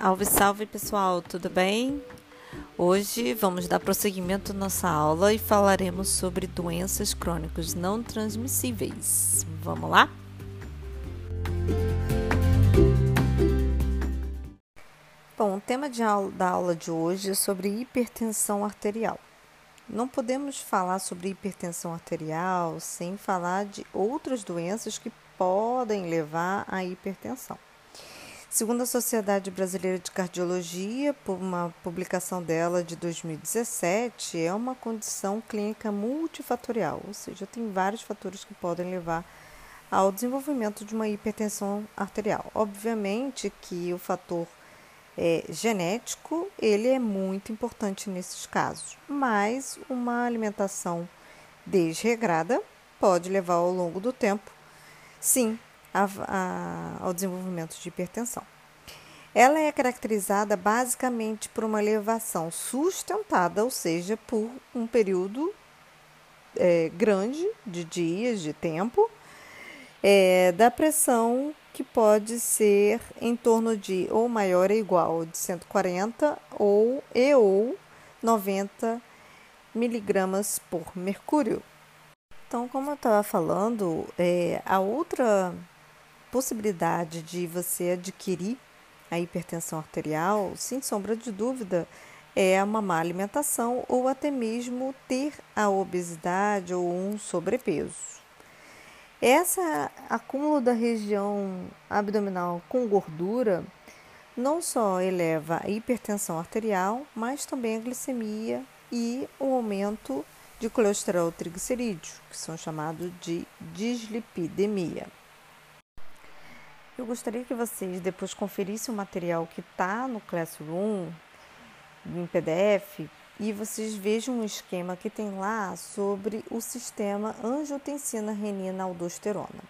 Salve, salve pessoal, tudo bem? Hoje vamos dar prosseguimento à nossa aula e falaremos sobre doenças crônicas não transmissíveis. Vamos lá? Bom, o tema aula, da aula de hoje é sobre hipertensão arterial. Não podemos falar sobre hipertensão arterial sem falar de outras doenças que podem levar à hipertensão. Segundo a Sociedade Brasileira de Cardiologia, por uma publicação dela de 2017, é uma condição clínica multifatorial, ou seja, tem vários fatores que podem levar ao desenvolvimento de uma hipertensão arterial. Obviamente que o fator é, genético ele é muito importante nesses casos, mas uma alimentação desregrada pode levar ao longo do tempo, sim, a, a, ao desenvolvimento de hipertensão. Ela é caracterizada basicamente por uma elevação sustentada, ou seja, por um período é, grande de dias, de tempo, é, da pressão que pode ser em torno de ou maior ou igual de 140 ou e ou 90 miligramas por mercúrio. Então, como eu estava falando, é, a outra possibilidade de você adquirir a hipertensão arterial, sem sombra de dúvida, é uma má alimentação ou até mesmo ter a obesidade ou um sobrepeso. Essa acúmulo da região abdominal com gordura não só eleva a hipertensão arterial, mas também a glicemia e o aumento de colesterol triglicerídeo, que são chamados de dislipidemia. Eu gostaria que vocês depois conferissem o material que está no Classroom, em PDF, e vocês vejam um esquema que tem lá sobre o sistema angiotensina renina aldosterona.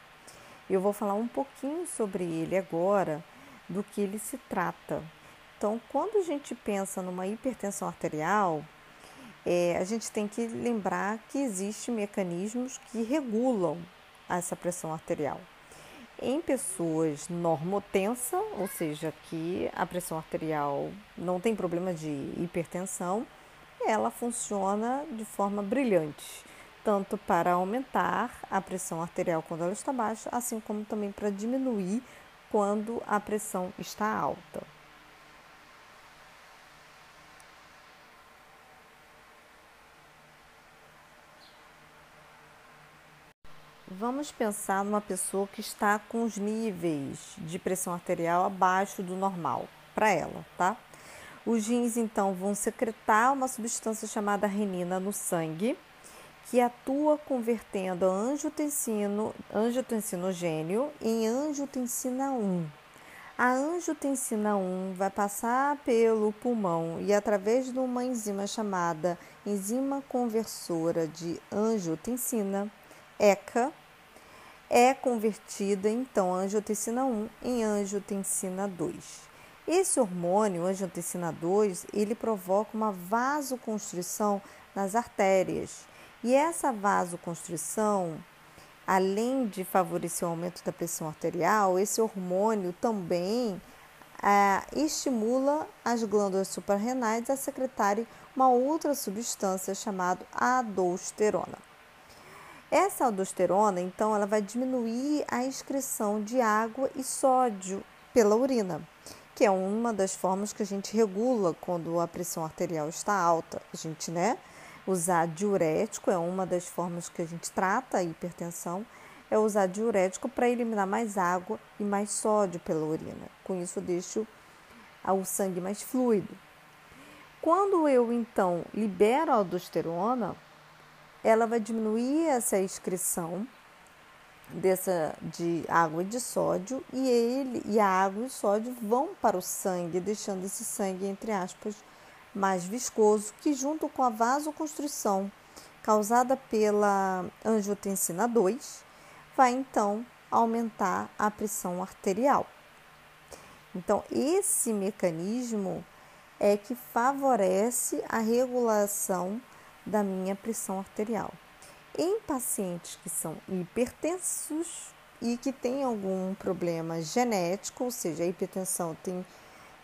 Eu vou falar um pouquinho sobre ele agora, do que ele se trata. Então, quando a gente pensa numa hipertensão arterial, é, a gente tem que lembrar que existem mecanismos que regulam essa pressão arterial. Em pessoas normotensa, ou seja, que a pressão arterial não tem problema de hipertensão, ela funciona de forma brilhante, tanto para aumentar a pressão arterial quando ela está baixa, assim como também para diminuir quando a pressão está alta. Vamos pensar numa pessoa que está com os níveis de pressão arterial abaixo do normal para ela, tá? Os rins então vão secretar uma substância chamada renina no sangue, que atua convertendo angiotensino, angiotensinogênio em angiotensina 1. A angiotensina 1 vai passar pelo pulmão e através de uma enzima chamada enzima conversora de angiotensina, ECA, é convertida então a angiotensina 1 em angiotensina 2. Esse hormônio, angiotensina 2, ele provoca uma vasoconstrição nas artérias. E essa vasoconstrição, além de favorecer o aumento da pressão arterial, esse hormônio também é, estimula as glândulas suprarrenais a secretarem uma outra substância chamada aldosterona. Essa aldosterona, então, ela vai diminuir a excreção de água e sódio pela urina, que é uma das formas que a gente regula quando a pressão arterial está alta. A gente, né, usar diurético é uma das formas que a gente trata a hipertensão, é usar diurético para eliminar mais água e mais sódio pela urina. Com isso, eu deixo o sangue mais fluido. Quando eu, então, libero a aldosterona, ela vai diminuir essa excreção dessa de água e de sódio e ele e a água e o sódio vão para o sangue, deixando esse sangue entre aspas mais viscoso, que junto com a vasoconstrição causada pela angiotensina 2, vai então aumentar a pressão arterial. Então, esse mecanismo é que favorece a regulação da minha pressão arterial. Em pacientes que são hipertensos e que têm algum problema genético, ou seja, a hipertensão tem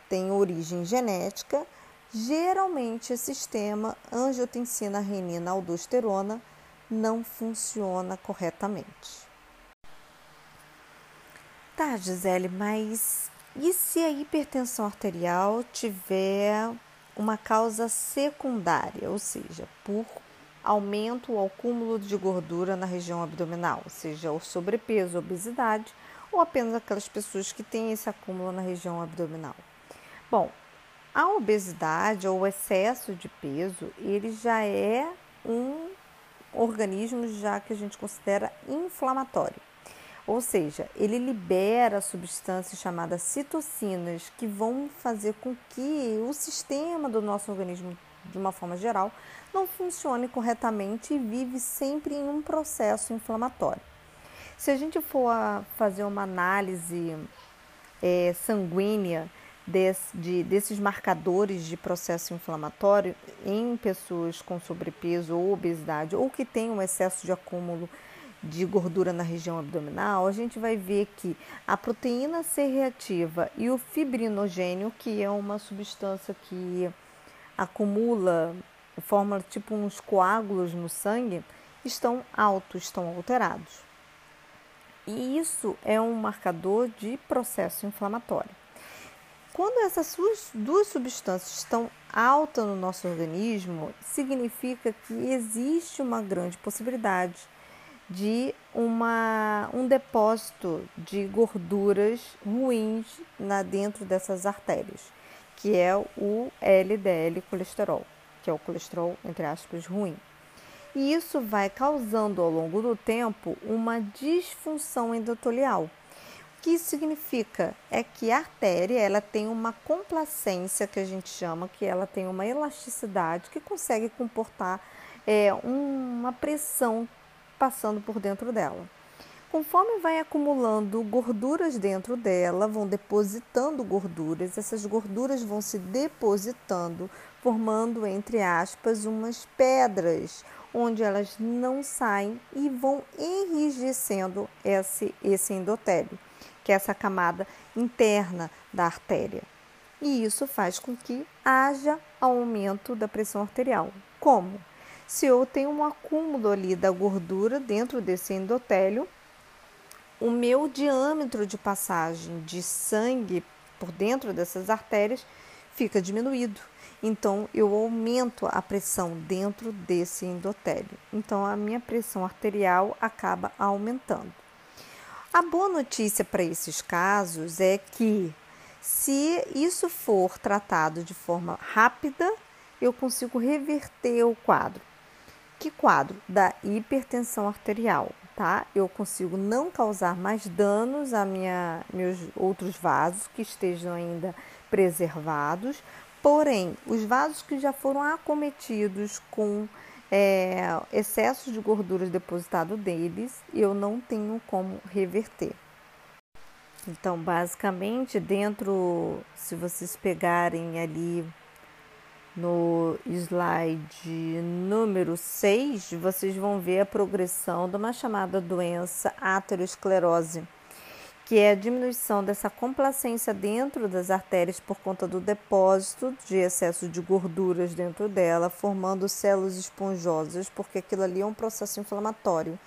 tem origem genética, geralmente esse sistema angiotensina renina aldosterona não funciona corretamente. Tá, Gisele, mas e se a hipertensão arterial tiver uma causa secundária, ou seja, por aumento ou acúmulo de gordura na região abdominal, seja o sobrepeso, obesidade ou apenas aquelas pessoas que têm esse acúmulo na região abdominal? Bom, a obesidade ou o excesso de peso, ele já é um organismo já que a gente considera inflamatório. Ou seja, ele libera substâncias chamadas citocinas que vão fazer com que o sistema do nosso organismo, de uma forma geral, não funcione corretamente e vive sempre em um processo inflamatório. Se a gente for fazer uma análise é, sanguínea desse, de, desses marcadores de processo inflamatório em pessoas com sobrepeso ou obesidade ou que têm um excesso de acúmulo de gordura na região abdominal, a gente vai ver que a proteína C reativa e o fibrinogênio, que é uma substância que acumula, forma tipo uns coágulos no sangue, estão altos, estão alterados. E isso é um marcador de processo inflamatório. Quando essas duas substâncias estão altas no nosso organismo, significa que existe uma grande possibilidade de uma, um depósito de gorduras ruins na, dentro dessas artérias, que é o LDL colesterol, que é o colesterol, entre aspas, ruim. E isso vai causando ao longo do tempo uma disfunção endotelial. O que isso significa? É que a artéria ela tem uma complacência que a gente chama, que ela tem uma elasticidade que consegue comportar é, uma pressão passando por dentro dela. Conforme vai acumulando gorduras dentro dela, vão depositando gorduras, essas gorduras vão se depositando, formando, entre aspas, umas pedras, onde elas não saem e vão enrijecendo esse, esse endotélio, que é essa camada interna da artéria. E isso faz com que haja aumento da pressão arterial. Como? Se eu tenho um acúmulo ali da gordura dentro desse endotélio, o meu diâmetro de passagem de sangue por dentro dessas artérias fica diminuído. Então, eu aumento a pressão dentro desse endotélio. Então, a minha pressão arterial acaba aumentando. A boa notícia para esses casos é que, se isso for tratado de forma rápida, eu consigo reverter o quadro. Que quadro? Da hipertensão arterial, tá? Eu consigo não causar mais danos a minha, meus outros vasos que estejam ainda preservados, porém, os vasos que já foram acometidos com é, excesso de gorduras depositado deles, eu não tenho como reverter. Então, basicamente, dentro, se vocês pegarem ali no slide número 6, vocês vão ver a progressão de uma chamada doença aterosclerose, que é a diminuição dessa complacência dentro das artérias por conta do depósito de excesso de gorduras dentro dela, formando células esponjosas, porque aquilo ali é um processo inflamatório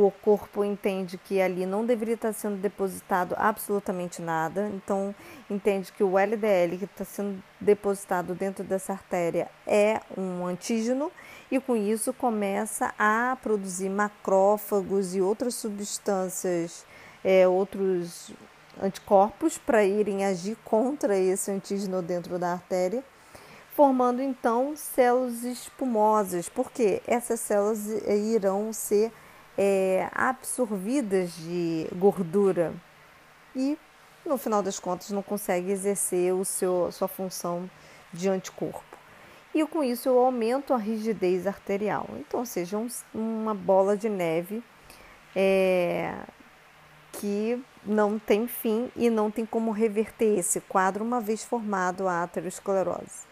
o corpo entende que ali não deveria estar sendo depositado absolutamente nada, então entende que o LDL que está sendo depositado dentro dessa artéria é um antígeno e com isso começa a produzir macrófagos e outras substâncias, é, outros anticorpos para irem agir contra esse antígeno dentro da artéria formando então células espumosas, porque essas células irão ser é, absorvidas de gordura e, no final das contas, não consegue exercer o seu, sua função de anticorpo. E com isso eu aumento a rigidez arterial. Então, seja um, uma bola de neve é, que não tem fim e não tem como reverter esse quadro uma vez formado a aterosclerose.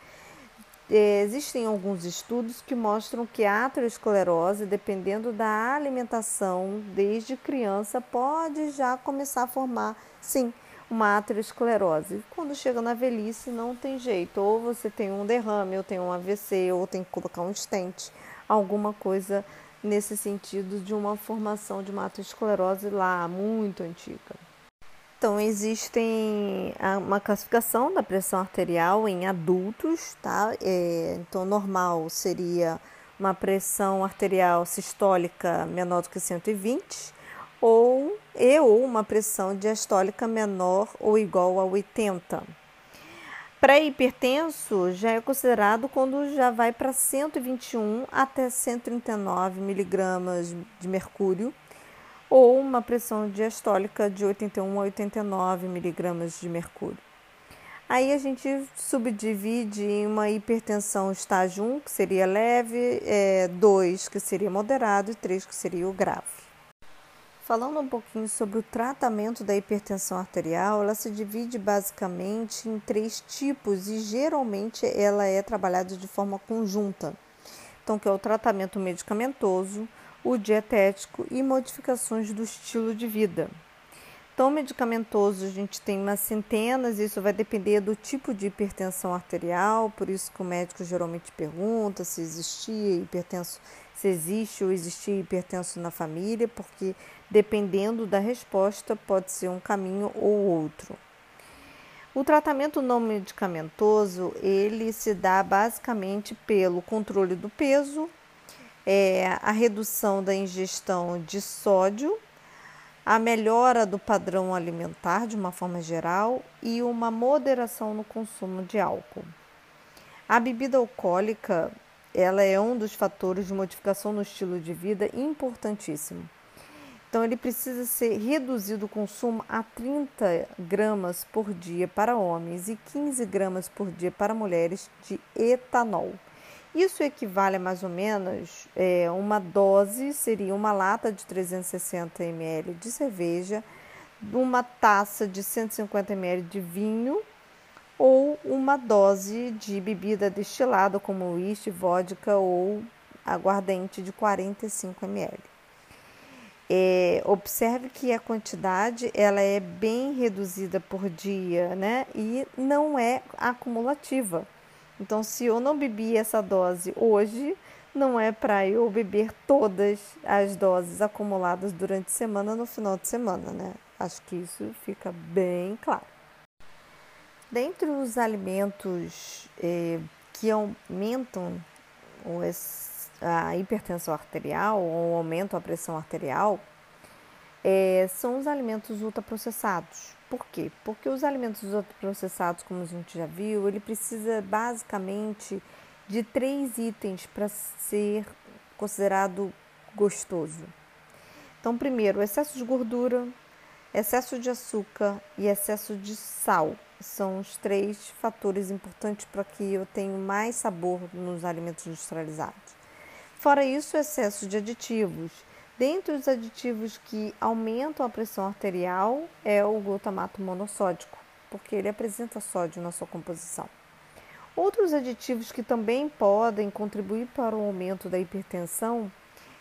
Existem alguns estudos que mostram que a aterosclerose, dependendo da alimentação desde criança, pode já começar a formar, sim, uma aterosclerose. Quando chega na velhice, não tem jeito. Ou você tem um derrame, ou tem um AVC, ou tem que colocar um stent, alguma coisa nesse sentido de uma formação de uma aterosclerose lá muito antiga. Então, existem uma classificação da pressão arterial em adultos, tá? É, então, normal seria uma pressão arterial sistólica menor do que 120 ou e ou uma pressão diastólica menor ou igual a 80. Pré-hipertenso já é considerado quando já vai para 121 até 139 miligramas de mercúrio ou uma pressão diastólica de 81 a 89 miligramas de mercúrio. Aí a gente subdivide em uma hipertensão estágio 1, que seria leve, 2, é, que seria moderado, e 3, que seria o grave. Falando um pouquinho sobre o tratamento da hipertensão arterial, ela se divide basicamente em três tipos e geralmente ela é trabalhada de forma conjunta. Então, que é o tratamento medicamentoso, o dietético e modificações do estilo de vida. Então, medicamentoso, a gente tem umas centenas, isso vai depender do tipo de hipertensão arterial, por isso que o médico geralmente pergunta se existia hipertenso, se existe ou existia hipertenso na família, porque dependendo da resposta, pode ser um caminho ou outro. O tratamento não medicamentoso, ele se dá basicamente pelo controle do peso, é, a redução da ingestão de sódio, a melhora do padrão alimentar de uma forma geral e uma moderação no consumo de álcool. A bebida alcoólica, ela é um dos fatores de modificação no estilo de vida importantíssimo. Então, ele precisa ser reduzido o consumo a 30 gramas por dia para homens e 15 gramas por dia para mulheres de etanol. Isso equivale a mais ou menos é, uma dose, seria uma lata de 360 ml de cerveja, uma taça de 150 ml de vinho ou uma dose de bebida destilada como uísque, vodka ou aguardente de 45 ml. É, observe que a quantidade ela é bem reduzida por dia, né? E não é acumulativa. Então, se eu não bebi essa dose hoje, não é para eu beber todas as doses acumuladas durante a semana no final de semana, né? Acho que isso fica bem claro. Dentre os alimentos eh, que aumentam a hipertensão arterial ou aumentam a pressão arterial, eh, são os alimentos ultraprocessados. Por quê? Porque os alimentos processados, como a gente já viu, ele precisa basicamente de três itens para ser considerado gostoso. Então, primeiro, excesso de gordura, excesso de açúcar e excesso de sal são os três fatores importantes para que eu tenha mais sabor nos alimentos industrializados. Fora isso, excesso de aditivos Dentre os aditivos que aumentam a pressão arterial é o glutamato monossódico, porque ele apresenta sódio na sua composição. Outros aditivos que também podem contribuir para o aumento da hipertensão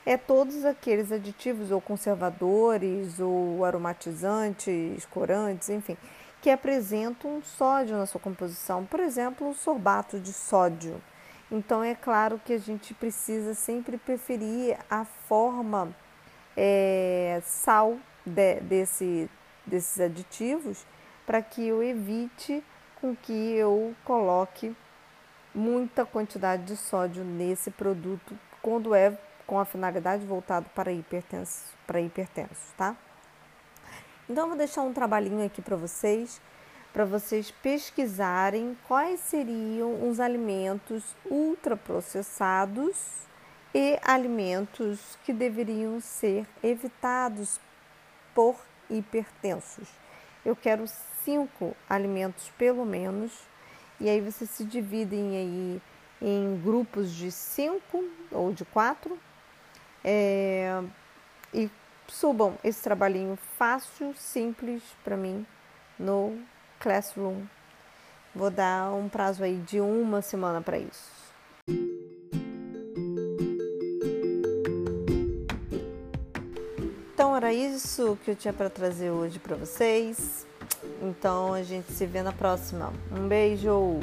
é todos aqueles aditivos ou conservadores ou aromatizantes, corantes, enfim, que apresentam sódio na sua composição, por exemplo, o sorbato de sódio. Então é claro que a gente precisa sempre preferir a forma é, sal de, desse, desses aditivos para que eu evite com que eu coloque muita quantidade de sódio nesse produto quando é com a finalidade voltado para hipertenso, para hipertenso, tá? Então eu vou deixar um trabalhinho aqui para vocês, para vocês pesquisarem quais seriam os alimentos ultraprocessados e alimentos que deveriam ser evitados por hipertensos. Eu quero cinco alimentos pelo menos, e aí vocês se dividem aí em grupos de cinco ou de quatro é, e subam esse trabalhinho fácil, simples para mim no Classroom. Vou dar um prazo aí de uma semana para isso. Era isso que eu tinha para trazer hoje para vocês. Então a gente se vê na próxima. Um beijo!